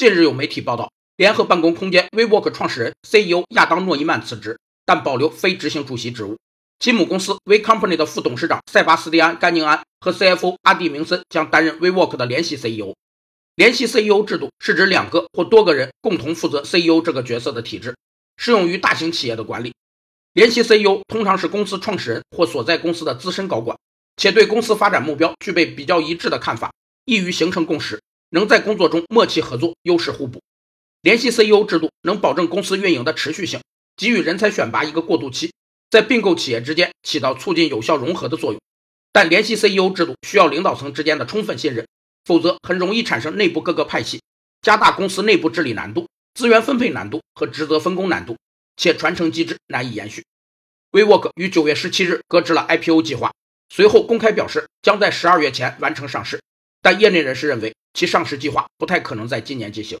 近日有媒体报道，联合办公空间 WeWork 创始人 CEO 亚当诺伊曼辞职，但保留非执行主席职务。其母公司 We Company 的副董事长塞巴斯蒂安·甘宁安和 CFO 阿蒂明森将担任 WeWork 的联席 CEO。联席 CEO 制度是指两个或多个人共同负责 CEO 这个角色的体制，适用于大型企业的管理。联席 CEO 通常是公司创始人或所在公司的资深高管，且对公司发展目标具备比较一致的看法，易于形成共识，能在工作中默契合作，优势互补。联席 CEO 制度能保证公司运营的持续性，给予人才选拔一个过渡期。在并购企业之间起到促进有效融合的作用，但联系 CEO 制度需要领导层之间的充分信任，否则很容易产生内部各个派系，加大公司内部治理难度、资源分配难度和职责分工难度，且传承机制难以延续。WeWork 于九月十七日搁置了 IPO 计划，随后公开表示将在十二月前完成上市，但业内人士认为其上市计划不太可能在今年进行。